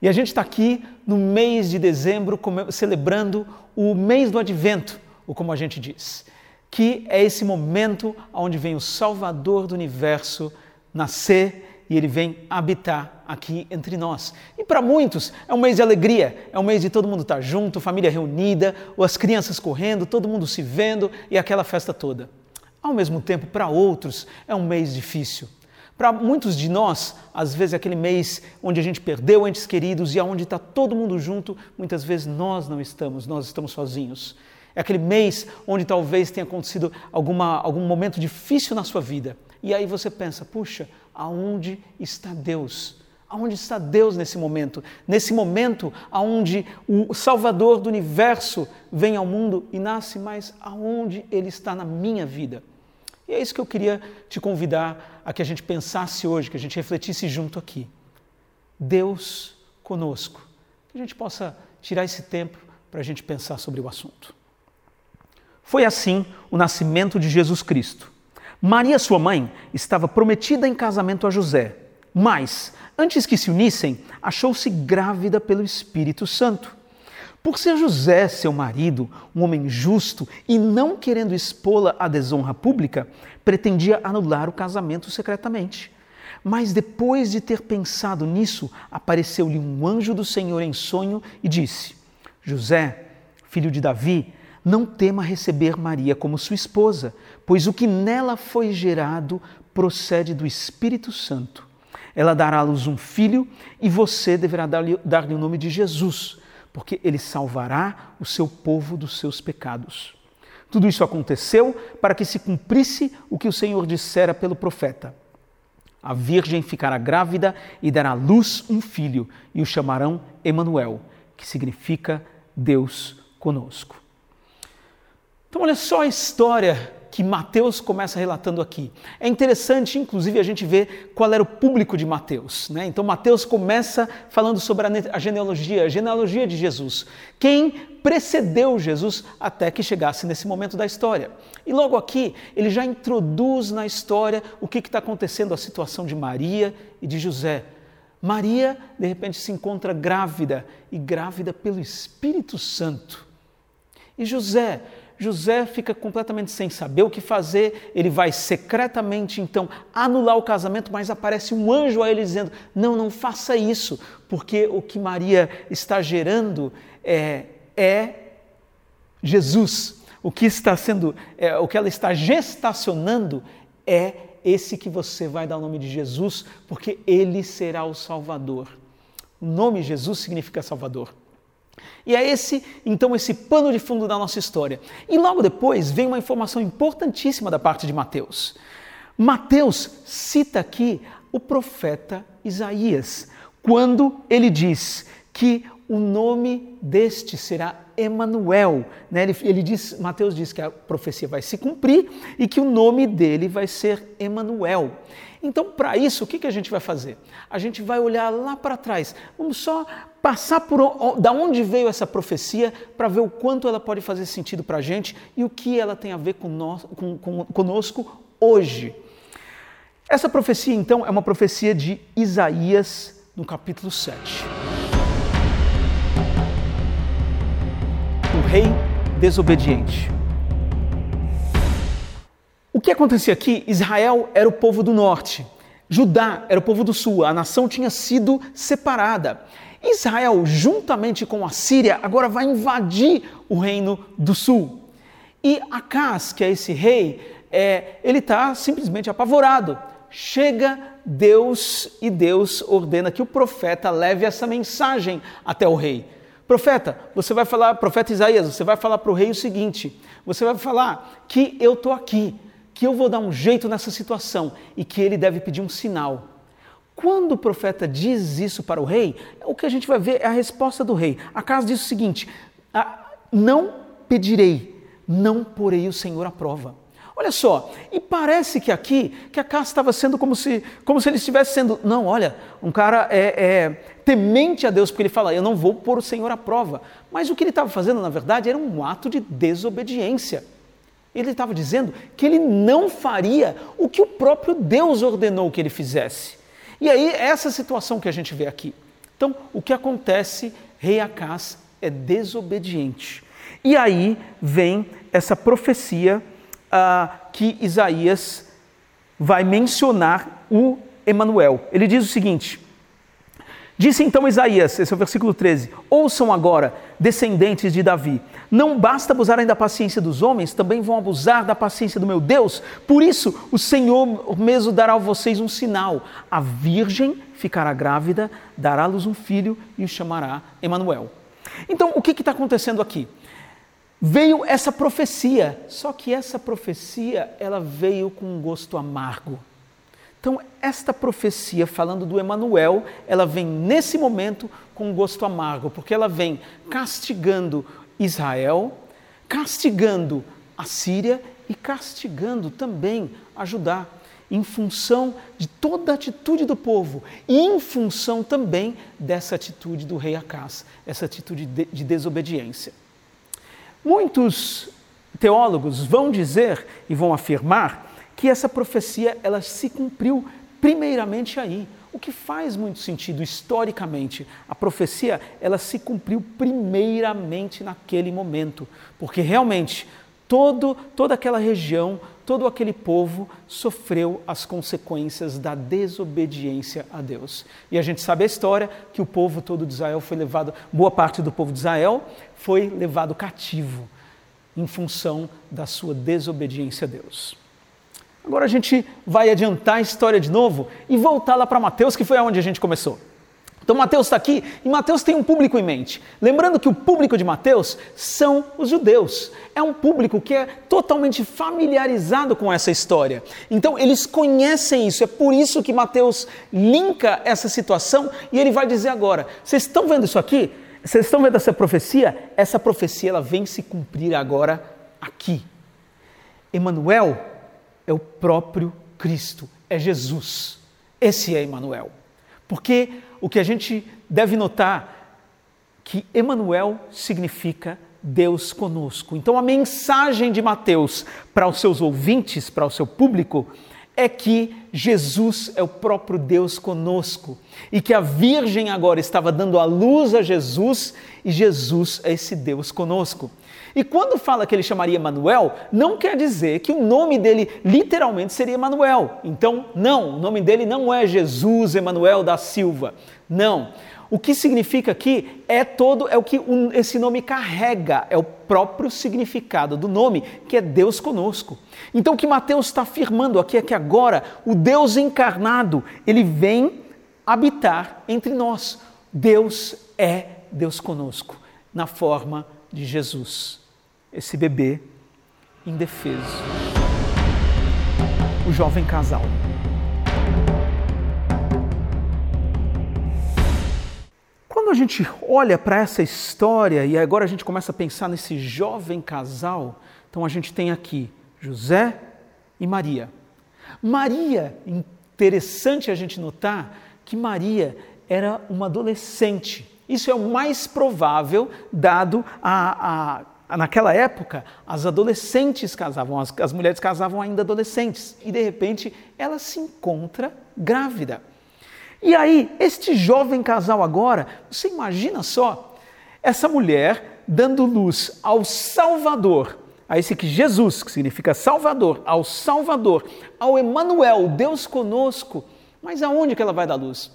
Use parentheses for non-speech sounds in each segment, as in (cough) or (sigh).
E a gente está aqui no mês de dezembro celebrando o mês do advento, ou como a gente diz, que é esse momento onde vem o Salvador do universo nascer e ele vem habitar aqui entre nós. E para muitos é um mês de alegria, é um mês de todo mundo estar tá junto, família reunida, ou as crianças correndo, todo mundo se vendo e aquela festa toda. Ao mesmo tempo, para outros é um mês difícil. Para muitos de nós, às vezes é aquele mês onde a gente perdeu entes queridos e aonde está todo mundo junto, muitas vezes nós não estamos, nós estamos sozinhos. É aquele mês onde talvez tenha acontecido alguma, algum momento difícil na sua vida. E aí você pensa, puxa, aonde está Deus? Aonde está Deus nesse momento? Nesse momento aonde o Salvador do universo vem ao mundo e nasce, mas aonde Ele está na minha vida? E é isso que eu queria te convidar a que a gente pensasse hoje, que a gente refletisse junto aqui. Deus conosco. Que a gente possa tirar esse tempo para a gente pensar sobre o assunto. Foi assim o nascimento de Jesus Cristo. Maria, sua mãe, estava prometida em casamento a José, mas, antes que se unissem, achou-se grávida pelo Espírito Santo. Por ser José, seu marido, um homem justo e não querendo expô-la à desonra pública, pretendia anular o casamento secretamente. Mas depois de ter pensado nisso, apareceu-lhe um anjo do Senhor em sonho e disse: José, filho de Davi, não tema receber Maria como sua esposa, pois o que nela foi gerado procede do Espírito Santo. Ela dará à luz um filho e você deverá dar-lhe dar o nome de Jesus porque ele salvará o seu povo dos seus pecados. Tudo isso aconteceu para que se cumprisse o que o Senhor dissera pelo profeta. A virgem ficará grávida e dará à luz um filho, e o chamarão Emanuel, que significa Deus conosco. Então olha só a história que Mateus começa relatando aqui. É interessante, inclusive, a gente ver qual era o público de Mateus. Né? Então, Mateus começa falando sobre a genealogia, a genealogia de Jesus. Quem precedeu Jesus até que chegasse nesse momento da história. E logo aqui, ele já introduz na história o que está acontecendo, a situação de Maria e de José. Maria, de repente, se encontra grávida e grávida pelo Espírito Santo. E José, José fica completamente sem saber o que fazer, ele vai secretamente então anular o casamento, mas aparece um anjo a ele dizendo: Não, não faça isso, porque o que Maria está gerando é, é Jesus. O que está sendo, é, o que ela está gestacionando é esse que você vai dar o nome de Jesus, porque ele será o Salvador. O nome Jesus significa Salvador. E é esse, então, esse pano de fundo da nossa história. E logo depois vem uma informação importantíssima da parte de Mateus. Mateus cita aqui o profeta Isaías, quando ele diz que o nome deste será Emanuel. Né? Ele, ele diz, Mateus diz que a profecia vai se cumprir e que o nome dele vai ser Emanuel. Então, para isso, o que, que a gente vai fazer? A gente vai olhar lá para trás. Vamos só passar por da onde veio essa profecia para ver o quanto ela pode fazer sentido para a gente e o que ela tem a ver conosco hoje. Essa profecia, então, é uma profecia de Isaías, no capítulo 7. O rei desobediente. O que acontecia aqui? Israel era o povo do norte, Judá era o povo do sul, a nação tinha sido separada. Israel, juntamente com a Síria, agora vai invadir o reino do sul. E Acas, que é esse rei, é, ele está simplesmente apavorado. Chega Deus e Deus ordena que o profeta leve essa mensagem até o rei. Profeta, você vai falar, profeta Isaías, você vai falar para o rei o seguinte: você vai falar que eu estou aqui, que eu vou dar um jeito nessa situação e que ele deve pedir um sinal. Quando o profeta diz isso para o rei, o que a gente vai ver é a resposta do rei. A casa diz o seguinte: Não pedirei, não porei o Senhor à prova. Olha só, e parece que aqui, que a casa estava sendo como se, como se ele estivesse sendo, não, olha, um cara é, é temente a Deus, porque ele fala, eu não vou pôr o Senhor à prova. Mas o que ele estava fazendo, na verdade, era um ato de desobediência. Ele estava dizendo que ele não faria o que o próprio Deus ordenou que ele fizesse. E aí, essa situação que a gente vê aqui. Então, o que acontece? Rei Acás é desobediente. E aí vem essa profecia ah, que Isaías vai mencionar o Emanuel. Ele diz o seguinte: Disse então Isaías, esse é o versículo 13: Ouçam agora, descendentes de Davi, não basta abusarem da paciência dos homens, também vão abusar da paciência do meu Deus. Por isso, o Senhor mesmo dará a vocês um sinal: a virgem ficará grávida, dará à luz um filho e o chamará Emanuel. Então, o que está acontecendo aqui? Veio essa profecia, só que essa profecia ela veio com um gosto amargo. Então, esta profecia falando do Emanuel, ela vem nesse momento com gosto amargo, porque ela vem castigando Israel, castigando a Síria e castigando também a Judá, em função de toda a atitude do povo e em função também dessa atitude do rei Acás, essa atitude de, de desobediência. Muitos teólogos vão dizer e vão afirmar que essa profecia ela se cumpriu primeiramente aí. O que faz muito sentido historicamente. A profecia ela se cumpriu primeiramente naquele momento, porque realmente todo, toda aquela região, todo aquele povo sofreu as consequências da desobediência a Deus. E a gente sabe a história que o povo todo de Israel foi levado, boa parte do povo de Israel foi levado cativo em função da sua desobediência a Deus. Agora a gente vai adiantar a história de novo e voltar lá para Mateus, que foi aonde a gente começou. Então Mateus está aqui e Mateus tem um público em mente. Lembrando que o público de Mateus são os judeus. É um público que é totalmente familiarizado com essa história. Então eles conhecem isso. É por isso que Mateus linka essa situação e ele vai dizer agora: vocês estão vendo isso aqui? Vocês estão vendo essa profecia? Essa profecia ela vem se cumprir agora aqui. Emanuel é o próprio Cristo, é Jesus. Esse é Emmanuel. Porque o que a gente deve notar que Emmanuel significa Deus conosco. Então a mensagem de Mateus para os seus ouvintes, para o seu público, é que Jesus é o próprio Deus conosco e que a Virgem agora estava dando a luz a Jesus e Jesus é esse Deus conosco. E quando fala que ele chamaria Emanuel, não quer dizer que o nome dele literalmente seria Emanuel. Então, não, o nome dele não é Jesus Emanuel da Silva. Não. O que significa aqui é todo é o que esse nome carrega, é o próprio significado do nome, que é Deus conosco. Então o que Mateus está afirmando aqui é que agora o Deus encarnado, ele vem habitar entre nós. Deus é Deus conosco, na forma de Jesus esse bebê indefeso. O jovem casal. Quando a gente olha para essa história e agora a gente começa a pensar nesse jovem casal, então a gente tem aqui José e Maria. Maria, interessante a gente notar que Maria era uma adolescente. Isso é o mais provável, dado a, a Naquela época, as adolescentes casavam, as, as, mulheres casavam ainda adolescentes, e de repente ela se encontra grávida. E aí, este jovem casal agora, você imagina só, essa mulher dando luz ao Salvador, a esse que Jesus, que significa Salvador, ao Salvador, ao Emanuel, Deus conosco, mas aonde que ela vai dar luz?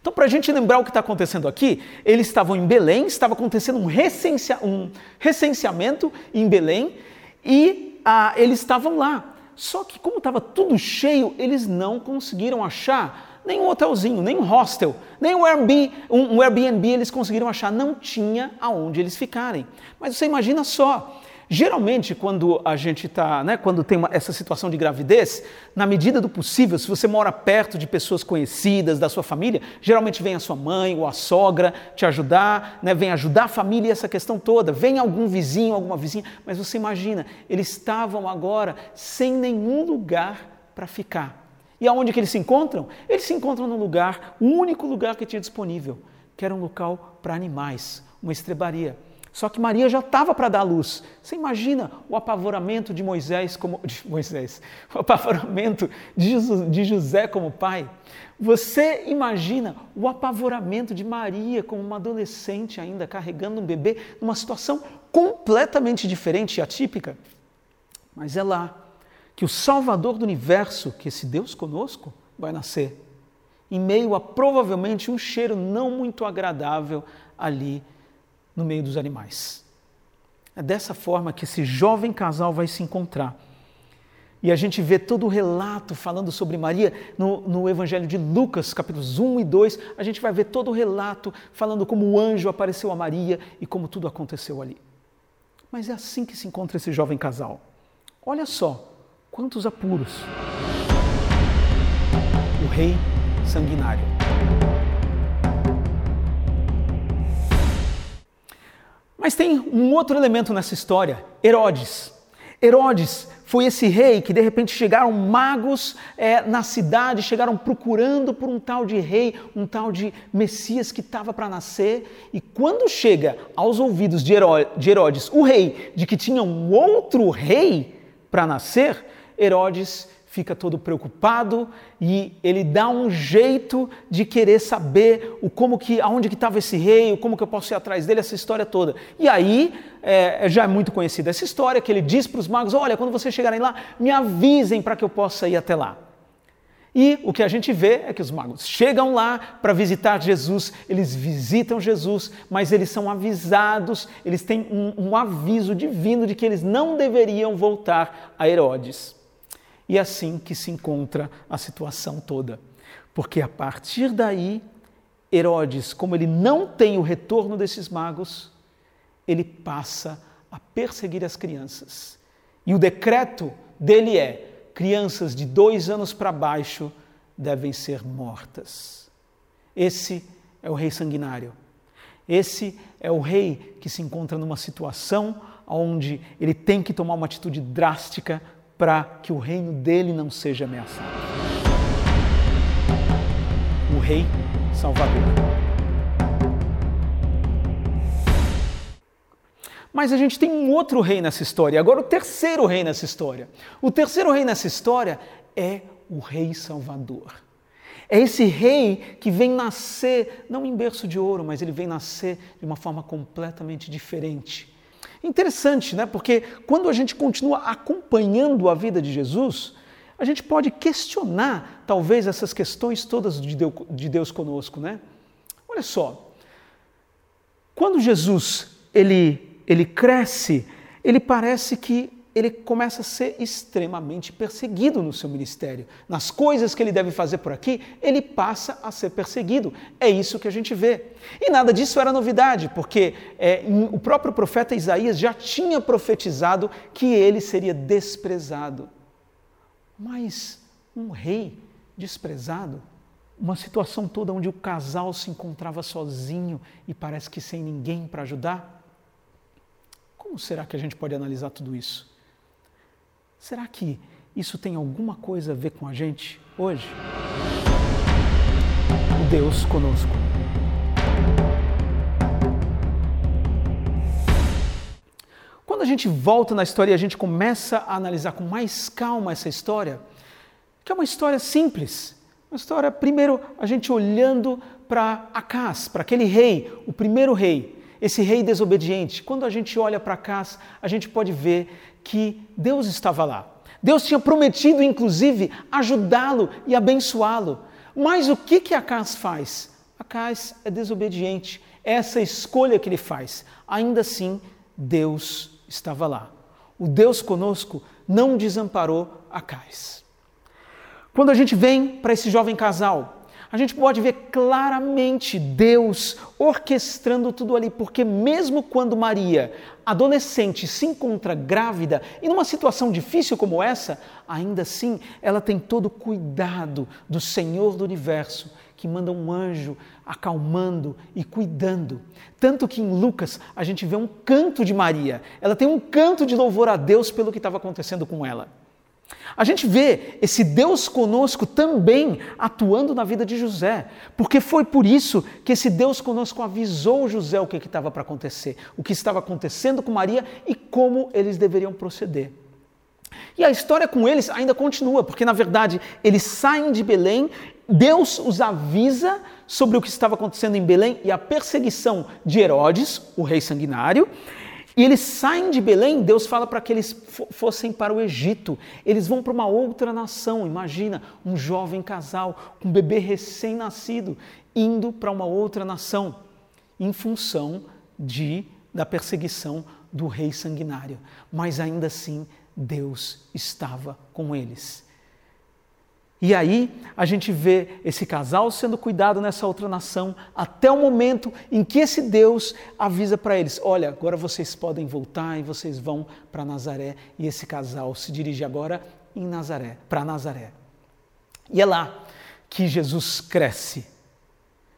Então, para a gente lembrar o que está acontecendo aqui, eles estavam em Belém, estava acontecendo um, recensia, um recenseamento em Belém e ah, eles estavam lá. Só que, como estava tudo cheio, eles não conseguiram achar nem um hotelzinho, nem um hostel, nem um Airbnb, um, um Airbnb eles conseguiram achar. Não tinha aonde eles ficarem. Mas você imagina só, Geralmente, quando a gente está, né, quando tem uma, essa situação de gravidez, na medida do possível, se você mora perto de pessoas conhecidas da sua família, geralmente vem a sua mãe ou a sogra te ajudar, né, vem ajudar a família essa questão toda, vem algum vizinho, alguma vizinha, mas você imagina, eles estavam agora sem nenhum lugar para ficar. E aonde que eles se encontram? Eles se encontram num lugar, o único lugar que tinha disponível, que era um local para animais, uma estrebaria. Só que Maria já estava para dar luz. Você imagina o apavoramento de Moisés como (laughs) de Moisés, o apavoramento de José como pai. Você imagina o apavoramento de Maria como uma adolescente ainda carregando um bebê numa situação completamente diferente e atípica. Mas é lá que o Salvador do universo, que esse Deus conosco, vai nascer, em meio a provavelmente um cheiro não muito agradável ali no meio dos animais. É dessa forma que esse jovem casal vai se encontrar. E a gente vê todo o relato falando sobre Maria no, no, Evangelho de Lucas, capítulos 1 e 2. A gente vai ver todo o relato falando como o anjo apareceu a Maria e como tudo aconteceu ali. Mas é assim que se encontra esse jovem casal. Olha só quantos apuros. O rei sanguinário. Mas tem um outro elemento nessa história: Herodes. Herodes foi esse rei que de repente chegaram magos é, na cidade, chegaram procurando por um tal de rei, um tal de Messias que estava para nascer. E quando chega aos ouvidos de Herodes, o rei, de que tinha um outro rei para nascer, Herodes fica todo preocupado e ele dá um jeito de querer saber o como que, aonde que estava esse rei, o como que eu posso ir atrás dele, essa história toda. E aí é, já é muito conhecida essa história que ele diz para os magos: olha, quando vocês chegarem lá, me avisem para que eu possa ir até lá. E o que a gente vê é que os magos chegam lá para visitar Jesus, eles visitam Jesus, mas eles são avisados, eles têm um, um aviso divino de que eles não deveriam voltar a Herodes. E é assim que se encontra a situação toda. Porque a partir daí, Herodes, como ele não tem o retorno desses magos, ele passa a perseguir as crianças. E o decreto dele é: crianças de dois anos para baixo devem ser mortas. Esse é o rei sanguinário. Esse é o rei que se encontra numa situação onde ele tem que tomar uma atitude drástica para que o reino dele não seja ameaçado. O Rei Salvador. Mas a gente tem um outro rei nessa história, agora o terceiro rei nessa história. O terceiro rei nessa história é o Rei Salvador. É esse rei que vem nascer, não em berço de ouro, mas ele vem nascer de uma forma completamente diferente. Interessante, né? Porque quando a gente continua acompanhando a vida de Jesus, a gente pode questionar talvez essas questões todas de Deus, de Deus conosco, né? Olha só, quando Jesus ele, ele cresce, ele parece que ele começa a ser extremamente perseguido no seu ministério. Nas coisas que ele deve fazer por aqui, ele passa a ser perseguido. É isso que a gente vê. E nada disso era novidade, porque é, o próprio profeta Isaías já tinha profetizado que ele seria desprezado. Mas um rei desprezado, uma situação toda onde o casal se encontrava sozinho e parece que sem ninguém para ajudar. Como será que a gente pode analisar tudo isso? Será que isso tem alguma coisa a ver com a gente hoje? O Deus conosco. Quando a gente volta na história e a gente começa a analisar com mais calma essa história, que é uma história simples, uma história, primeiro, a gente olhando para Acas, para aquele rei, o primeiro rei, esse rei desobediente. Quando a gente olha para Acas, a gente pode ver que Deus estava lá. Deus tinha prometido, inclusive, ajudá-lo e abençoá-lo. Mas o que, que Acas faz? Acas é desobediente. Essa escolha que ele faz. Ainda assim, Deus estava lá. O Deus conosco não desamparou Acais. Quando a gente vem para esse jovem casal, a gente pode ver claramente Deus orquestrando tudo ali, porque mesmo quando Maria, adolescente, se encontra grávida e numa situação difícil como essa, ainda assim ela tem todo o cuidado do Senhor do universo, que manda um anjo acalmando e cuidando. Tanto que em Lucas a gente vê um canto de Maria, ela tem um canto de louvor a Deus pelo que estava acontecendo com ela. A gente vê esse Deus conosco também atuando na vida de José, porque foi por isso que esse Deus conosco avisou José o que estava para acontecer, o que estava acontecendo com Maria e como eles deveriam proceder. E a história com eles ainda continua, porque na verdade eles saem de Belém, Deus os avisa sobre o que estava acontecendo em Belém e a perseguição de Herodes, o rei sanguinário, e eles saem de Belém, Deus fala para que eles fossem para o Egito. Eles vão para uma outra nação. Imagina um jovem casal, um bebê recém-nascido, indo para uma outra nação, em função de, da perseguição do rei sanguinário. Mas ainda assim, Deus estava com eles. E aí a gente vê esse casal sendo cuidado nessa outra nação até o momento em que esse Deus avisa para eles: olha, agora vocês podem voltar e vocês vão para Nazaré. E esse casal se dirige agora em Nazaré, para Nazaré. E é lá que Jesus cresce.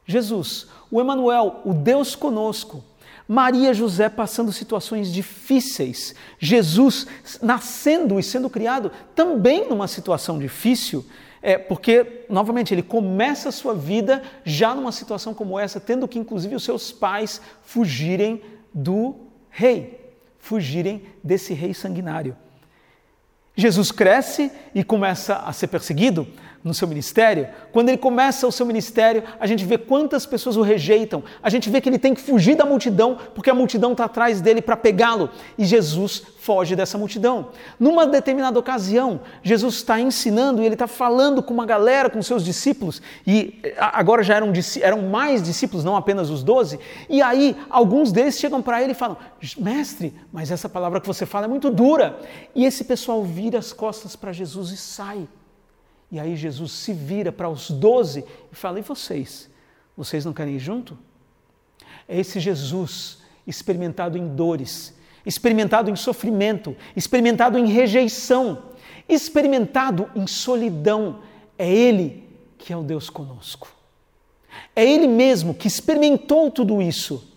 Jesus, o Emanuel, o Deus conosco. Maria e José passando situações difíceis. Jesus nascendo e sendo criado também numa situação difícil. É, porque, novamente, ele começa a sua vida já numa situação como essa, tendo que, inclusive, os seus pais fugirem do rei, fugirem desse rei sanguinário. Jesus cresce e começa a ser perseguido no seu ministério. Quando ele começa o seu ministério, a gente vê quantas pessoas o rejeitam. A gente vê que ele tem que fugir da multidão, porque a multidão está atrás dele para pegá-lo. E Jesus foge dessa multidão. Numa determinada ocasião, Jesus está ensinando e ele está falando com uma galera, com seus discípulos, e agora já eram, eram mais discípulos, não apenas os doze. E aí, alguns deles chegam para ele e falam: Mestre, mas essa palavra que você fala é muito dura. E esse pessoal vira as costas para Jesus e sai. E aí Jesus se vira para os doze e fala: E vocês? Vocês não querem ir junto? É esse Jesus experimentado em dores, experimentado em sofrimento, experimentado em rejeição, experimentado em solidão. É Ele que é o Deus conosco. É Ele mesmo que experimentou tudo isso.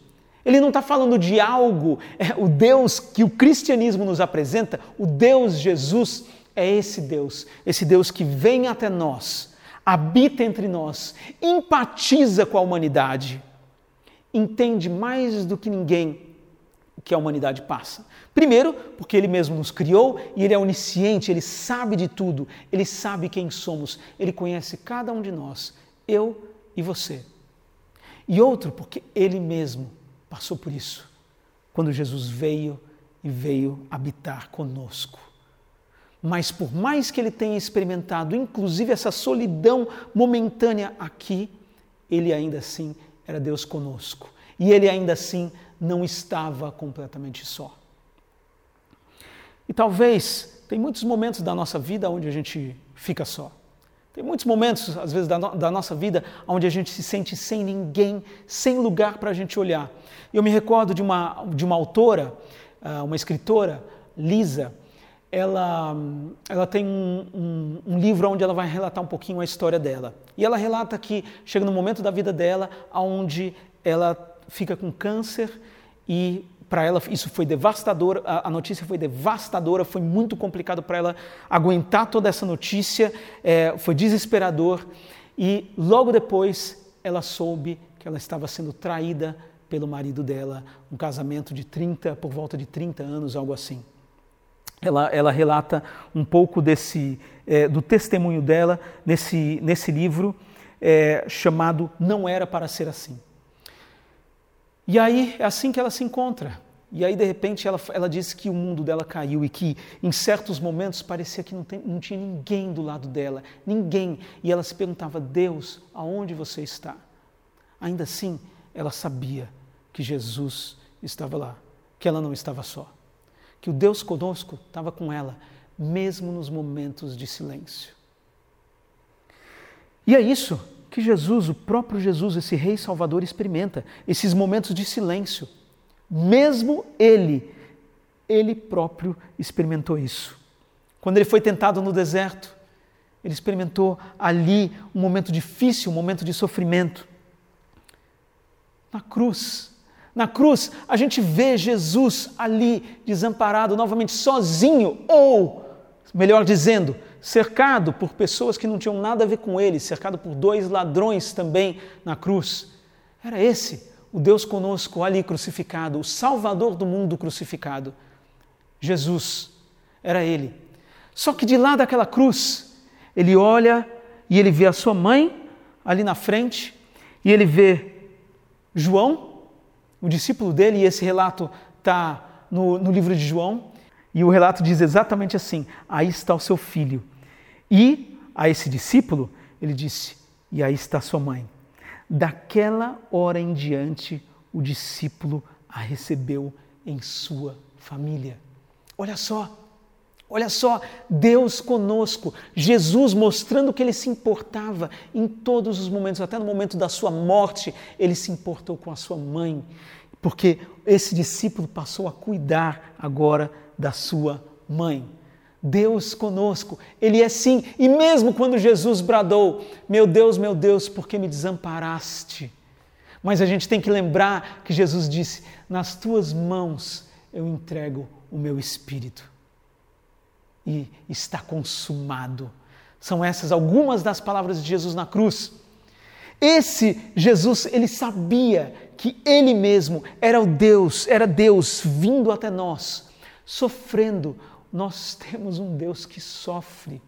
Ele não está falando de algo, é o Deus que o cristianismo nos apresenta, o Deus Jesus é esse Deus, esse Deus que vem até nós, habita entre nós, empatiza com a humanidade, entende mais do que ninguém o que a humanidade passa. Primeiro, porque Ele mesmo nos criou e Ele é onisciente, Ele sabe de tudo, Ele sabe quem somos, Ele conhece cada um de nós, eu e você. E outro, porque Ele mesmo passou por isso, quando Jesus veio e veio habitar conosco. Mas por mais que ele tenha experimentado, inclusive essa solidão momentânea aqui, ele ainda assim era Deus conosco. E ele ainda assim não estava completamente só. E talvez tem muitos momentos da nossa vida onde a gente fica só. Tem muitos momentos, às vezes, da, no, da nossa vida onde a gente se sente sem ninguém, sem lugar para a gente olhar. Eu me recordo de uma, de uma autora, ah, uma escritora, Lisa, ela, ela tem um, um, um, livro onde ela vai relatar um pouquinho a história dela. E ela relata que chega no momento da vida dela onde ela fica com câncer e para ela isso foi devastador, a, a, notícia foi devastadora, foi muito complicado para ela aguentar toda essa notícia, é, foi desesperador e logo depois ela soube que ela estava sendo traída pelo marido dela, um casamento de 30, por volta de 30 anos, algo assim ela, ela relata um pouco desse, é, do testemunho dela nesse, nesse livro é, chamado Não Era Para Ser Assim. E aí é assim que ela se encontra. E aí, de repente, ela, ela diz que o mundo dela caiu e que, em certos momentos, parecia que não, tem, não tinha ninguém do lado dela, ninguém. E ela se perguntava: Deus, aonde você está? Ainda assim, ela sabia que Jesus estava lá, que ela não estava só que o Deus conosco estava com ela, mesmo nos momentos de silêncio. E é isso que Jesus, o próprio Jesus, esse Rei Salvador, experimenta, esses momentos de silêncio. Mesmo ele, ele próprio experimentou isso. Quando ele foi tentado no deserto, ele experimentou ali um momento difícil, um momento de sofrimento. Na cruz, na cruz, a gente vê Jesus ali desamparado, novamente sozinho ou melhor dizendo, cercado por pessoas que não tinham nada a ver com ele, cercado por dois ladrões também na cruz. Era esse o Deus conosco ali crucificado, o Salvador do mundo crucificado. Jesus, era ele. Só que de lá daquela cruz, ele olha e ele vê a sua mãe ali na frente, e ele vê João, o discípulo dele, e esse relato está no, no livro de João, e o relato diz exatamente assim: aí está o seu filho. E a esse discípulo, ele disse: e aí está sua mãe. Daquela hora em diante, o discípulo a recebeu em sua família. Olha só, olha só, Deus conosco, Jesus mostrando que ele se importava em todos os momentos, até no momento da sua morte, ele se importou com a sua mãe, porque esse discípulo passou a cuidar agora da sua mãe. Deus conosco, Ele é sim, e mesmo quando Jesus bradou: Meu Deus, meu Deus, por que me desamparaste? Mas a gente tem que lembrar que Jesus disse: Nas tuas mãos eu entrego o meu espírito. E está consumado. São essas algumas das palavras de Jesus na cruz. Esse Jesus, ele sabia que ele mesmo era o Deus, era Deus vindo até nós, sofrendo nós temos um Deus que sofre,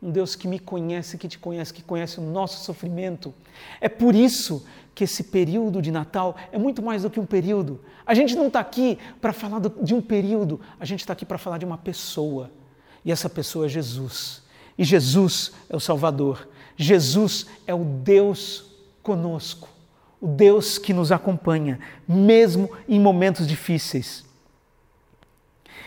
um Deus que me conhece, que te conhece, que conhece o nosso sofrimento. É por isso que esse período de Natal é muito mais do que um período. A gente não está aqui para falar de um período, a gente está aqui para falar de uma pessoa. E essa pessoa é Jesus. E Jesus é o Salvador. Jesus é o Deus conosco, o Deus que nos acompanha, mesmo em momentos difíceis.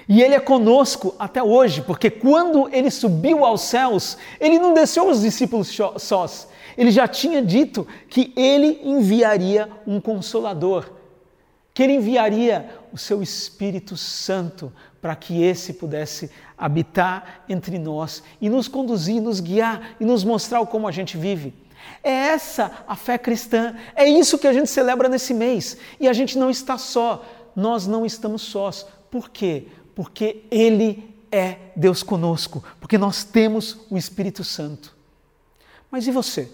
E Ele é conosco até hoje, porque quando Ele subiu aos céus, Ele não deixou os discípulos sós. Ele já tinha dito que Ele enviaria um consolador, que Ele enviaria o seu Espírito Santo para que esse pudesse habitar entre nós e nos conduzir, nos guiar e nos mostrar como a gente vive. É essa a fé cristã, é isso que a gente celebra nesse mês. E a gente não está só, nós não estamos sós. Por quê? porque Ele é Deus conosco, porque nós temos o Espírito Santo. Mas e você?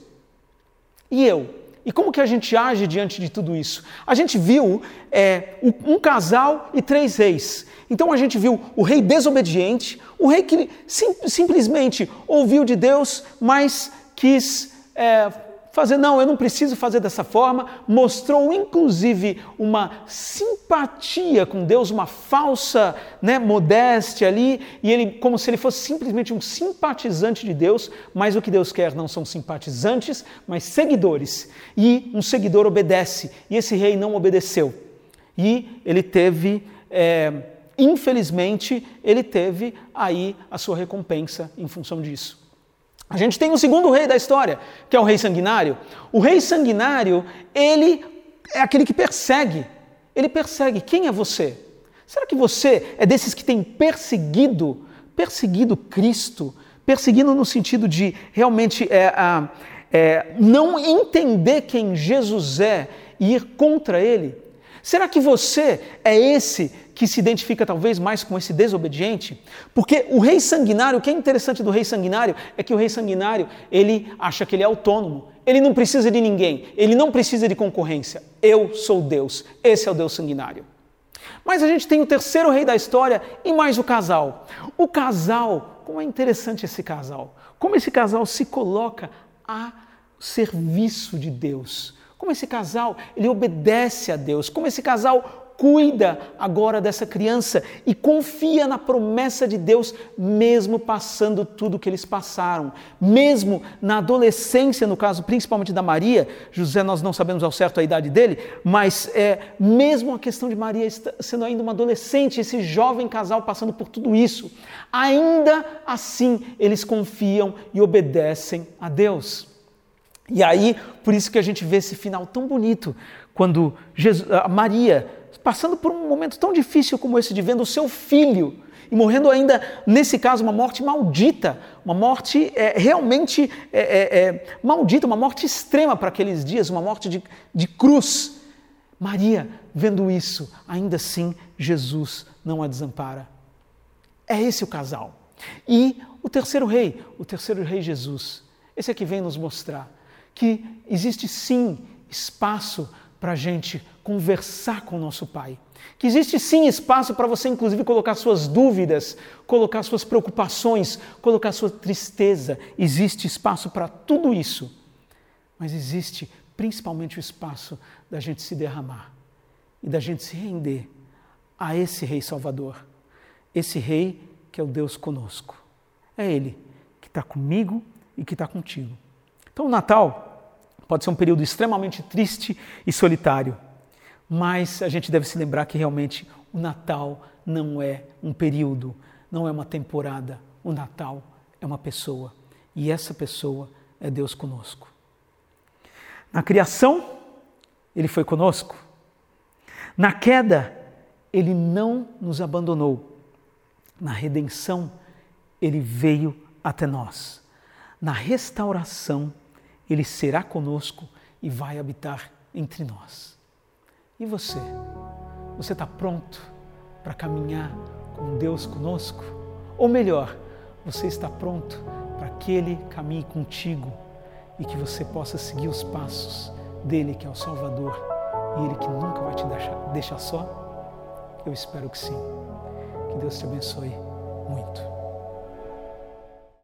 E eu? E como que a gente age diante de tudo isso? A gente viu é, um casal e três reis. Então a gente viu o rei desobediente, o rei que sim, simplesmente ouviu de Deus, mas quis é, fazer, não, eu não preciso fazer dessa forma, mostrou inclusive uma simpatia com Deus, uma falsa né, modéstia ali, e ele, como se ele fosse simplesmente um simpatizante de Deus, mas o que Deus quer não são simpatizantes, mas seguidores. E um seguidor obedece, e esse rei não obedeceu. E ele teve. É, infelizmente, ele teve aí a sua recompensa em função disso. A gente tem o segundo rei da história, que é o rei sanguinário. O rei sanguinário, ele é aquele que persegue. Ele persegue. Quem é você? Será que você é desses que tem perseguido, perseguido Cristo? Perseguindo no sentido de realmente é, é, não entender quem Jesus é e ir contra ele? Será que você é esse que se identifica talvez mais com esse desobediente? Porque o rei sanguinário, o que é interessante do rei sanguinário é que o rei sanguinário, ele acha que ele é autônomo, ele não precisa de ninguém, ele não precisa de concorrência. Eu sou Deus, esse é o Deus sanguinário. Mas a gente tem o terceiro rei da história e mais o casal. O casal, como é interessante esse casal, como esse casal se coloca a serviço de Deus como esse casal, ele obedece a Deus, como esse casal cuida agora dessa criança e confia na promessa de Deus, mesmo passando tudo que eles passaram, mesmo na adolescência, no caso principalmente da Maria, José nós não sabemos ao certo a idade dele, mas é mesmo a questão de Maria sendo ainda uma adolescente, esse jovem casal passando por tudo isso, ainda assim eles confiam e obedecem a Deus. E aí, por isso que a gente vê esse final tão bonito, quando Jesus, Maria, passando por um momento tão difícil como esse de vendo o seu filho e morrendo ainda, nesse caso, uma morte maldita, uma morte é, realmente é, é, é maldita, uma morte extrema para aqueles dias, uma morte de, de cruz. Maria, vendo isso, ainda assim, Jesus não a desampara. É esse o casal. E o terceiro rei, o terceiro rei Jesus, esse aqui vem nos mostrar que existe sim espaço para a gente conversar com o nosso Pai. Que existe sim espaço para você, inclusive, colocar suas dúvidas, colocar suas preocupações, colocar sua tristeza. Existe espaço para tudo isso. Mas existe principalmente o espaço da gente se derramar e da gente se render a esse Rei Salvador, esse Rei que é o Deus conosco. É Ele que está comigo e que está contigo. Então, o Natal pode ser um período extremamente triste e solitário, mas a gente deve se lembrar que realmente o Natal não é um período, não é uma temporada. O Natal é uma pessoa e essa pessoa é Deus conosco. Na criação, Ele foi conosco. Na queda, ele não nos abandonou. Na redenção, ele veio até nós. Na restauração, ele será conosco e vai habitar entre nós. E você? Você está pronto para caminhar com Deus conosco? Ou melhor, você está pronto para que Ele caminhe contigo e que você possa seguir os passos dele, que é o Salvador e Ele que nunca vai te deixar, deixar só? Eu espero que sim. Que Deus te abençoe.